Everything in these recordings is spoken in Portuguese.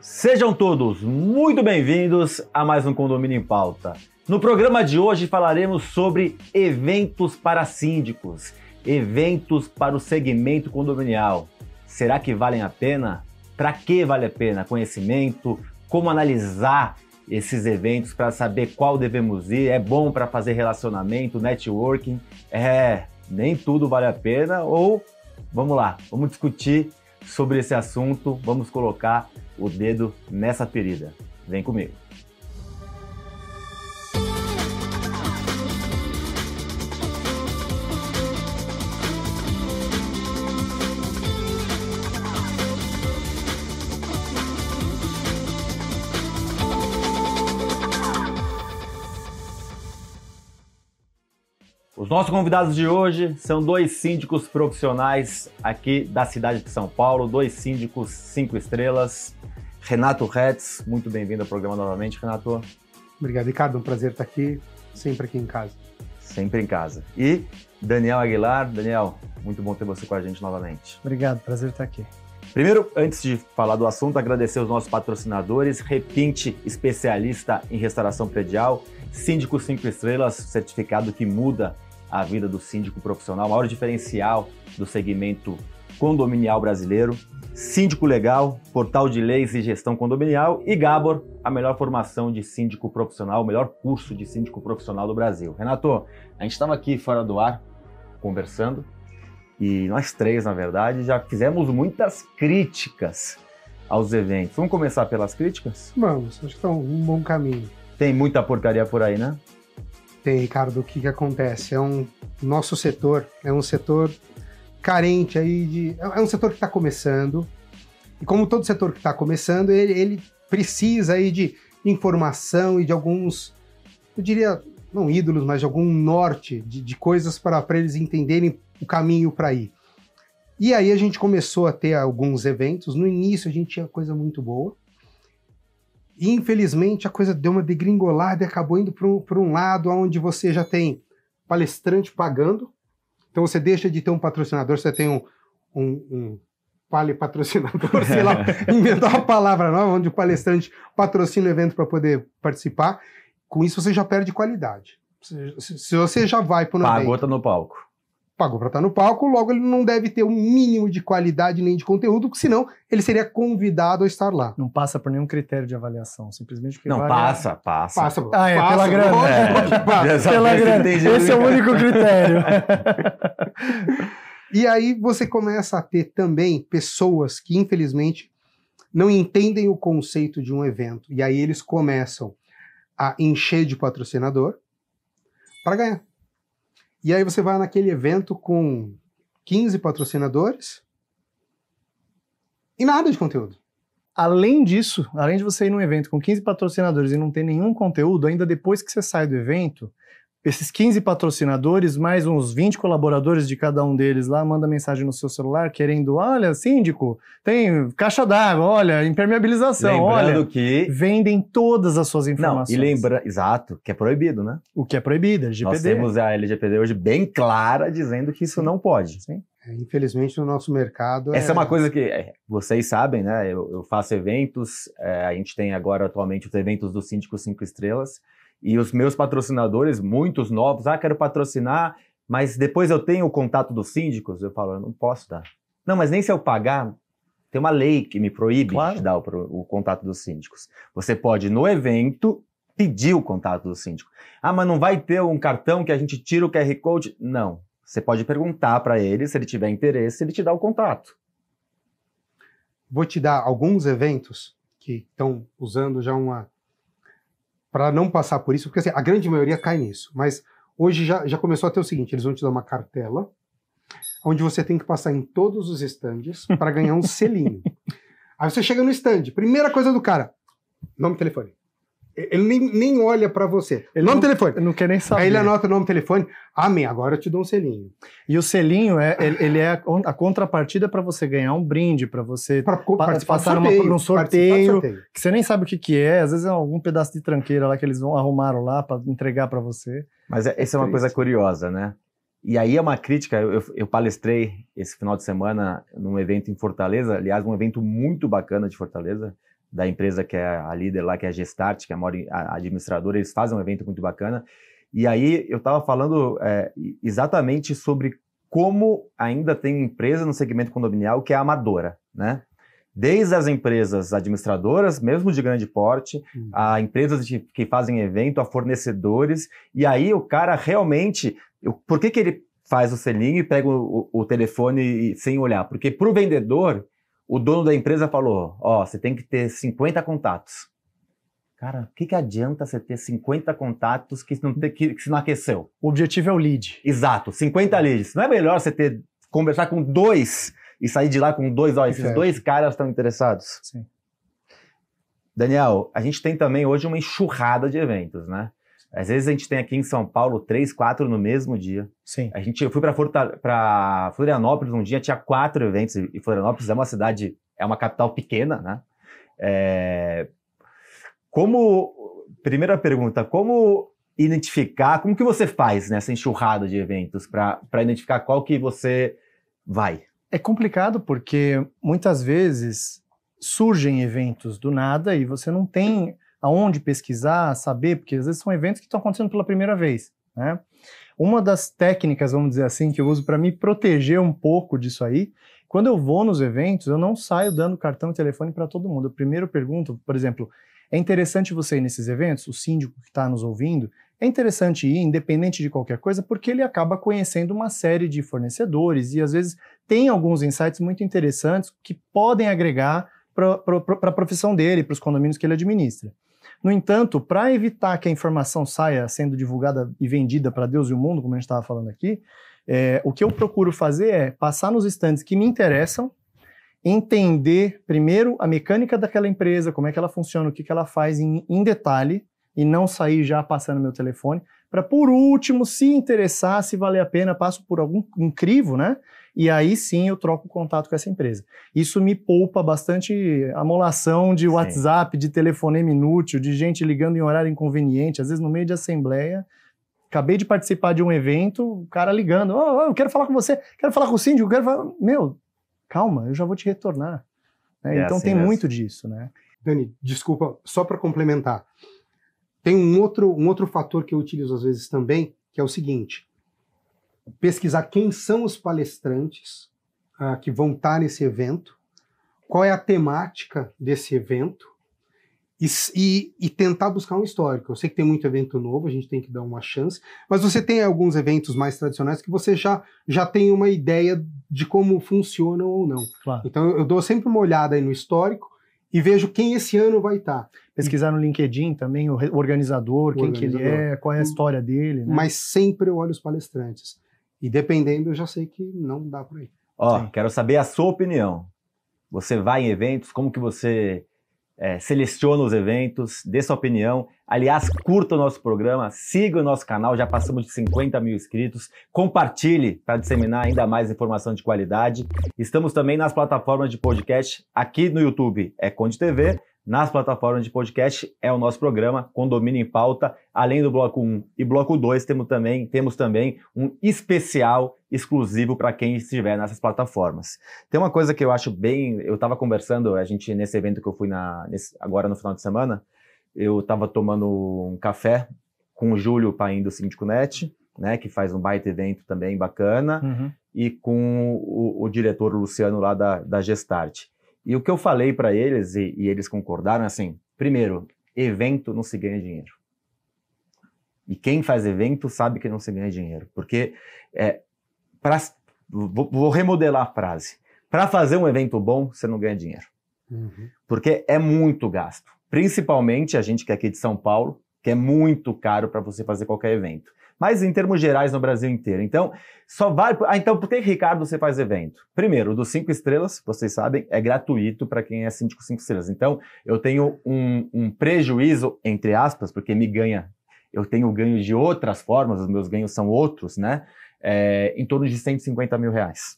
Sejam todos muito bem-vindos a mais um Condomínio em Pauta. No programa de hoje falaremos sobre eventos para síndicos, eventos para o segmento condominial. Será que valem a pena? Para que vale a pena? Conhecimento, como analisar esses eventos para saber qual devemos ir. É bom para fazer relacionamento, networking. É, nem tudo vale a pena. Ou, vamos lá, vamos discutir sobre esse assunto. Vamos colocar o dedo nessa ferida. Vem comigo. Os nossos convidados de hoje são dois síndicos profissionais aqui da cidade de São Paulo, dois síndicos cinco estrelas. Renato Retz, muito bem-vindo ao programa novamente, Renato. Obrigado, Ricardo. Um prazer estar aqui, sempre aqui em casa. Sempre em casa. E Daniel Aguilar. Daniel, muito bom ter você com a gente novamente. Obrigado, prazer estar aqui. Primeiro, antes de falar do assunto, agradecer os nossos patrocinadores, Repinte, especialista em restauração predial, Síndico 5 Estrelas, certificado que muda a vida do síndico profissional, o maior diferencial do segmento condominial brasileiro. Síndico Legal, portal de leis e gestão condominial e Gabor, a melhor formação de síndico profissional, o melhor curso de síndico profissional do Brasil. Renato, a gente estava aqui fora do ar conversando e nós três, na verdade, já fizemos muitas críticas aos eventos. Vamos começar pelas críticas? Vamos, acho que está um bom caminho. Tem muita porcaria por aí, né? Tem, Ricardo, o que, que acontece? É um nosso setor é um setor carente aí de. É um setor que está começando. E como todo setor que está começando, ele, ele precisa aí de informação e de alguns, eu diria, não ídolos, mas de algum norte de, de coisas para eles entenderem o caminho para ir. E aí a gente começou a ter alguns eventos. No início a gente tinha coisa muito boa. E infelizmente a coisa deu uma degringolada e acabou indo para um lado onde você já tem palestrante pagando. Então você deixa de ter um patrocinador, você tem um, um, um pale patrocinador, sei lá, inventar uma palavra nova, onde o palestrante patrocina o evento para poder participar. Com isso você já perde qualidade. Se você já vai para o evento... Pagou, tá no palco pagou para estar no palco, logo ele não deve ter o um mínimo de qualidade nem de conteúdo, senão ele seria convidado a estar lá. Não passa por nenhum critério de avaliação, simplesmente porque Não, vale passa, passa. Passa, ah, é, passa, pela grana. É, passa. Pela grana. Esse é o único critério. e aí você começa a ter também pessoas que, infelizmente, não entendem o conceito de um evento. E aí eles começam a encher de patrocinador para ganhar. E aí você vai naquele evento com 15 patrocinadores e nada de conteúdo. Além disso, além de você ir num evento com 15 patrocinadores e não ter nenhum conteúdo, ainda depois que você sai do evento, esses 15 patrocinadores, mais uns 20 colaboradores de cada um deles lá, manda mensagem no seu celular querendo, olha, síndico, tem caixa d'água, olha, impermeabilização, Lembrando olha. que vendem todas as suas informações. Não, e lembra, exato, que é proibido, né? O que é proibido, LGPD. Nós temos a LGPD hoje bem clara dizendo que isso Sim. não pode. Sim. É, infelizmente, no nosso mercado. Essa é, uma coisa que é, vocês sabem, né? Eu, eu faço eventos, é, a gente tem agora atualmente os eventos do Síndico 5 Estrelas. E os meus patrocinadores, muitos novos, ah, quero patrocinar, mas depois eu tenho o contato dos síndicos, eu falo, eu não posso dar. Não, mas nem se eu pagar, tem uma lei que me proíbe Claro. de dar o, o contato dos síndicos. Você pode, no evento, pedir o contato do síndico. Ah, mas não vai ter um cartão que a gente tira o QR Code? Não. Você pode perguntar para ele, se ele tiver interesse, ele te dá o contato. Vou te dar alguns eventos que estão usando já uma. Para não passar por isso, porque assim, a grande maioria cai nisso. Mas hoje já, já começou a ter o seguinte: eles vão te dar uma cartela, onde você tem que passar em todos os estandes para ganhar um selinho. Aí você chega no stand, primeira coisa do cara: nome e telefone. Ele nem, nem olha para você. Ele nome não- telefone. Não quero nem saber. Aí ele anota o nome telefone. Amém, agora eu te dou um selinho. E o selinho é ele, ele é a, a contrapartida para você ganhar um brinde, para você Para passar numa- num sorteio. que você nem sabe o que, que é, às vezes é algum pedaço de tranqueira lá que eles vão arrumaram lá para entregar para você. Mas é- essa é uma triste. coisa curiosa, né? E aí é uma crítica, eu, eu, palestrei esse final de semana num evento em Fortaleza, aliás, um evento muito bacana de Fortaleza, da empresa que é a líder lá, que é a Gestart, que é a maior administradora, eles fazem um evento muito bacana. E aí eu estava falando é, exatamente sobre como ainda tem empresa no segmento condominial que é amadora, né? Desde as empresas administradoras, mesmo de grande porte, uhum. a empresas de, que fazem evento, a fornecedores, e aí o cara realmente, por que, que ele faz o selinho e pega o, o, o telefone sem olhar? Porque para o vendedor, o dono da empresa falou: Ó, oh, você tem que ter 50 contatos. Cara, o que, que adianta você ter 50 contatos que não, te, que, que não aqueceu? O objetivo é o lead. Exato, 50 leads. Não é melhor você ter conversar com dois e sair de lá com dois, ó, esses dois caras estão interessados? Sim. Daniel, a gente tem também hoje uma enxurrada de eventos, né? Às vezes a gente tem aqui em São Paulo três, quatro no mesmo dia. Sim. A gente, eu fui para Florianópolis um dia, tinha quatro eventos, e Florianópolis é uma cidade, é uma capital pequena, né? É, como, primeira pergunta, como identificar, como que você faz nessa enxurrada de eventos para identificar qual que você vai? É complicado porque muitas vezes surgem eventos do nada e você não tem aonde pesquisar, saber, porque às vezes são eventos que estão acontecendo pela primeira vez, né? Uma das técnicas, vamos dizer assim, que eu uso para me proteger um pouco disso aí, quando eu vou nos eventos, eu não saio dando cartão e telefone para todo mundo. Eu primeiro pergunto, por exemplo, é interessante você ir nesses eventos, o síndico que está nos ouvindo, é interessante ir, independente de qualquer coisa, porque ele acaba conhecendo uma série de fornecedores e às vezes tem alguns insights muito interessantes que podem agregar para a profissão dele, para os condomínios que ele administra. No entanto, para evitar que a informação saia sendo divulgada e vendida para Deus e o mundo, como a gente estava falando aqui, é, o que eu procuro fazer é passar nos estandes que me interessam, entender primeiro a mecânica daquela empresa, como é que ela funciona, o que, que ela faz em, em detalhe, e não sair já passando meu telefone, para por último, se interessar, se valer a pena, passo por algum um crivo, né? E aí sim eu troco contato com essa empresa. Isso me poupa bastante amolação de WhatsApp, sim. de telefonema inútil, de gente ligando em horário inconveniente, às vezes no meio de assembleia. Acabei de participar de um evento, o cara ligando, oh, eu quero falar com você, quero falar com o síndico, quero falar... Meu, calma, eu já vou te retornar. É, é então assim tem mesmo. muito disso, né? Dani, desculpa, só para complementar. Tem um outro, um outro fator que eu utilizo às vezes também, que é o seguinte: pesquisar quem são os palestrantes uh, que vão estar nesse evento, qual é a temática desse evento e, e, tentar buscar um histórico. Eu sei que tem muito evento novo, a gente tem que dar uma chance, mas você tem alguns eventos mais tradicionais que você já, já tem uma ideia de como funcionam ou não. Claro. Então eu dou sempre uma olhada aí no histórico e vejo quem esse ano vai estar. Pesquisar no LinkedIn também o organizador, o quem organizador. que ele é, qual é a história dele. Né? Mas sempre eu olho os palestrantes. E dependendo, eu já sei que não dá para ir. Ó, Sim. quero saber a sua opinião. Você vai em eventos? Como que você é, seleciona os eventos? Dê sua opinião. Aliás, curta o nosso programa, siga o nosso canal, já passamos de 50 mil inscritos. Compartilhe para disseminar ainda mais informação de qualidade. Estamos também nas plataformas de podcast. Aqui no YouTube é Conde TV nas plataformas de podcast é o nosso programa Condomínio em Pauta. Além do bloco 1 e bloco 2, temos também, temos também um especial exclusivo para quem estiver nessas plataformas. Tem uma coisa que eu acho bem. Eu estava conversando, a gente, nesse evento que eu fui na, nesse, agora no final de semana, eu estava tomando um café com o Júlio Paim do Síndico Net, né, que faz um baita evento também bacana, uhum. e com o, o, diretor Luciano lá da, da Gestart. E o que eu falei para eles, e, e, eles concordaram, assim: primeiro, evento não se ganha dinheiro. E quem faz evento sabe que não se ganha dinheiro. Porque, é, pra, vou, vou remodelar a frase: para fazer um evento bom, você não ganha dinheiro. Uhum. Porque é muito gasto. Principalmente a gente que é aqui de São Paulo, que é muito caro para você fazer qualquer evento mas em termos gerais no Brasil inteiro. Então, só vale. Ah, então, por que, Ricardo, você faz evento? Primeiro, dos cinco estrelas, vocês sabem, é gratuito para quem é síndico cinco estrelas. Então, eu tenho um, um prejuízo, entre aspas, porque me ganha. Eu tenho ganho de outras formas, os meus ganhos são outros, né? É, em torno de 150 mil reais.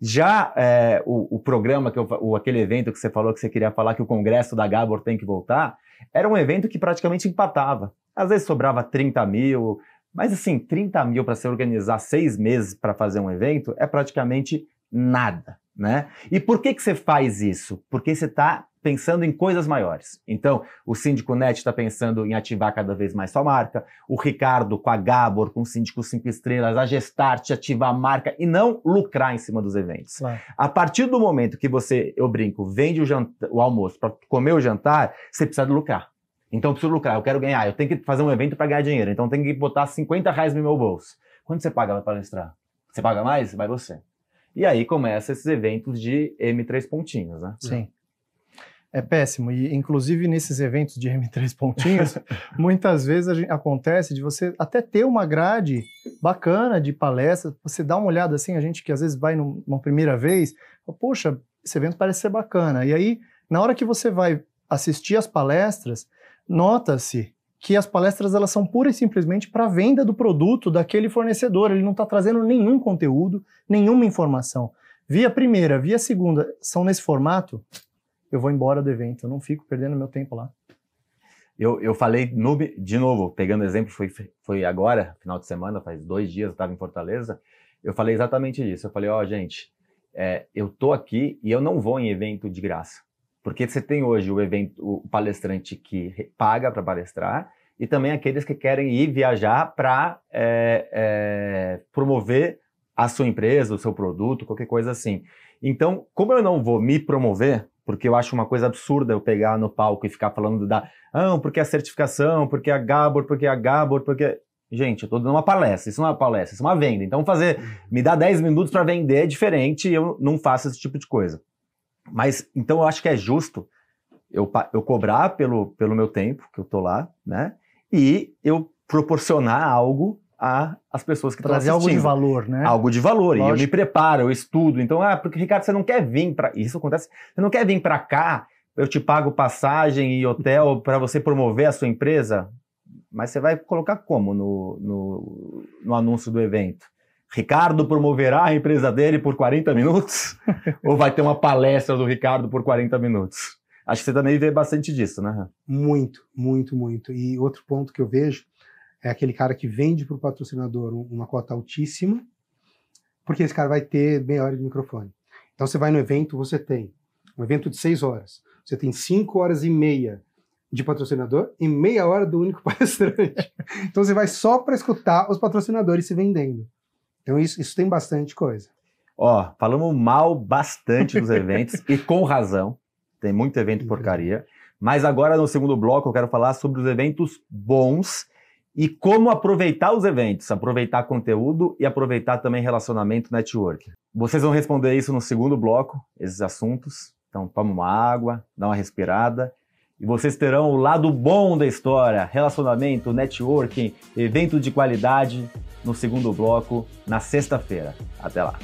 Já é, o, o, programa, que eu, o, aquele evento que você falou que você queria falar que o congresso da Gabor tem que voltar, era um evento que praticamente empatava. Às vezes sobrava 30 mil, Mas assim, 30 mil para se organizar seis meses para fazer um evento é praticamente nada, né? E por que, que você faz isso? Porque você está pensando em coisas maiores. Então, o Síndico Net está pensando em ativar cada vez mais sua marca, o Ricardo com a Gabor, com o Síndico 5 Estrelas, a Gestart ativar a marca e não lucrar em cima dos eventos. Claro. A partir do momento que você, eu brinco, vende o, janta, o almoço para comer o jantar, você precisa lucrar. Então, eu preciso lucrar, eu quero ganhar, eu tenho que fazer um evento para ganhar dinheiro, então eu tenho que botar 50 reais no meu bolso. Quanto você paga para palestrar? Você paga mais? Vai você. E aí começa esses eventos de M3 pontinhos, né? Sim é péssimo. E, inclusive, nesses eventos de M3 pontinhos, muitas vezes gente, acontece de você até ter uma grade bacana de palestras, você dá uma olhada assim, a gente que às vezes vai numa primeira vez, fala, poxa, esse evento parece ser bacana. E aí, na hora que você vai assistir as palestras, nota-se que as palestras elas são pura e simplesmente para venda do produto daquele fornecedor. Ele não está trazendo nenhum conteúdo, nenhuma informação. Via primeira, via segunda, são nesse formato, eu vou embora do evento, eu não fico perdendo meu tempo lá. Eu, eu falei, no, de novo, pegando exemplo, foi, foi agora, final de semana, faz dois dias, eu estava em Fortaleza, eu falei exatamente isso. Eu falei, ó, oh, gente, é, eu tô aqui e eu não vou em evento de graça. Porque você tem hoje o evento, o palestrante que paga para palestrar e também aqueles que querem ir viajar para é, é, promover a sua empresa, o seu produto, qualquer coisa assim. Então, como eu não vou me promover, porque eu acho uma coisa absurda eu pegar no palco e ficar falando da, ah, porque a certificação, porque a Gabor, porque a Gabor, porque Gente, eu tô dando uma palestra, isso não é uma palestra, isso é uma venda. Então, fazer, me dá 10 minutos para vender é diferente e eu não faço esse tipo de coisa. Mas, então, eu acho que é justo eu, eu cobrar pelo, pelo meu tempo, que eu tô lá, né? E eu proporcionar algo às pessoas que Trazer estão assistindo. algo de valor, né? Algo de valor. Lógico. E eu me preparo, eu estudo. Então, ah, porque, Ricardo, você não quer vir para... Isso acontece. Você não quer vir para cá, eu te pago passagem e hotel para você promover a sua empresa? Mas você vai colocar como no, no, no anúncio do evento? Ricardo promoverá a empresa dele por 40 minutos? Ou vai ter uma palestra do Ricardo por 40 minutos? Acho que você também vê bastante disso, né? Muito, muito, muito. E outro ponto que eu vejo é aquele cara que vende para o patrocinador uma cota altíssima, porque esse cara vai ter meia hora de microfone. Então você vai no evento, você tem um evento de seis horas, você tem cinco horas e meia de patrocinador e meia hora do único palestrante. então você vai só para escutar os patrocinadores se vendendo. Então isso, isso tem bastante coisa. Ó, falamos mal bastante dos eventos e com razão. Tem muito evento porcaria. Mas agora no segundo bloco eu quero falar sobre os eventos bons e como aproveitar os eventos, aproveitar conteúdo e aproveitar também relacionamento network. Vocês vão responder isso no segundo bloco, esses assuntos. Então, toma uma água, dá uma respirada e vocês terão o lado bom da história, relacionamento, networking, evento de qualidade no segundo bloco na sexta-feira. Até lá.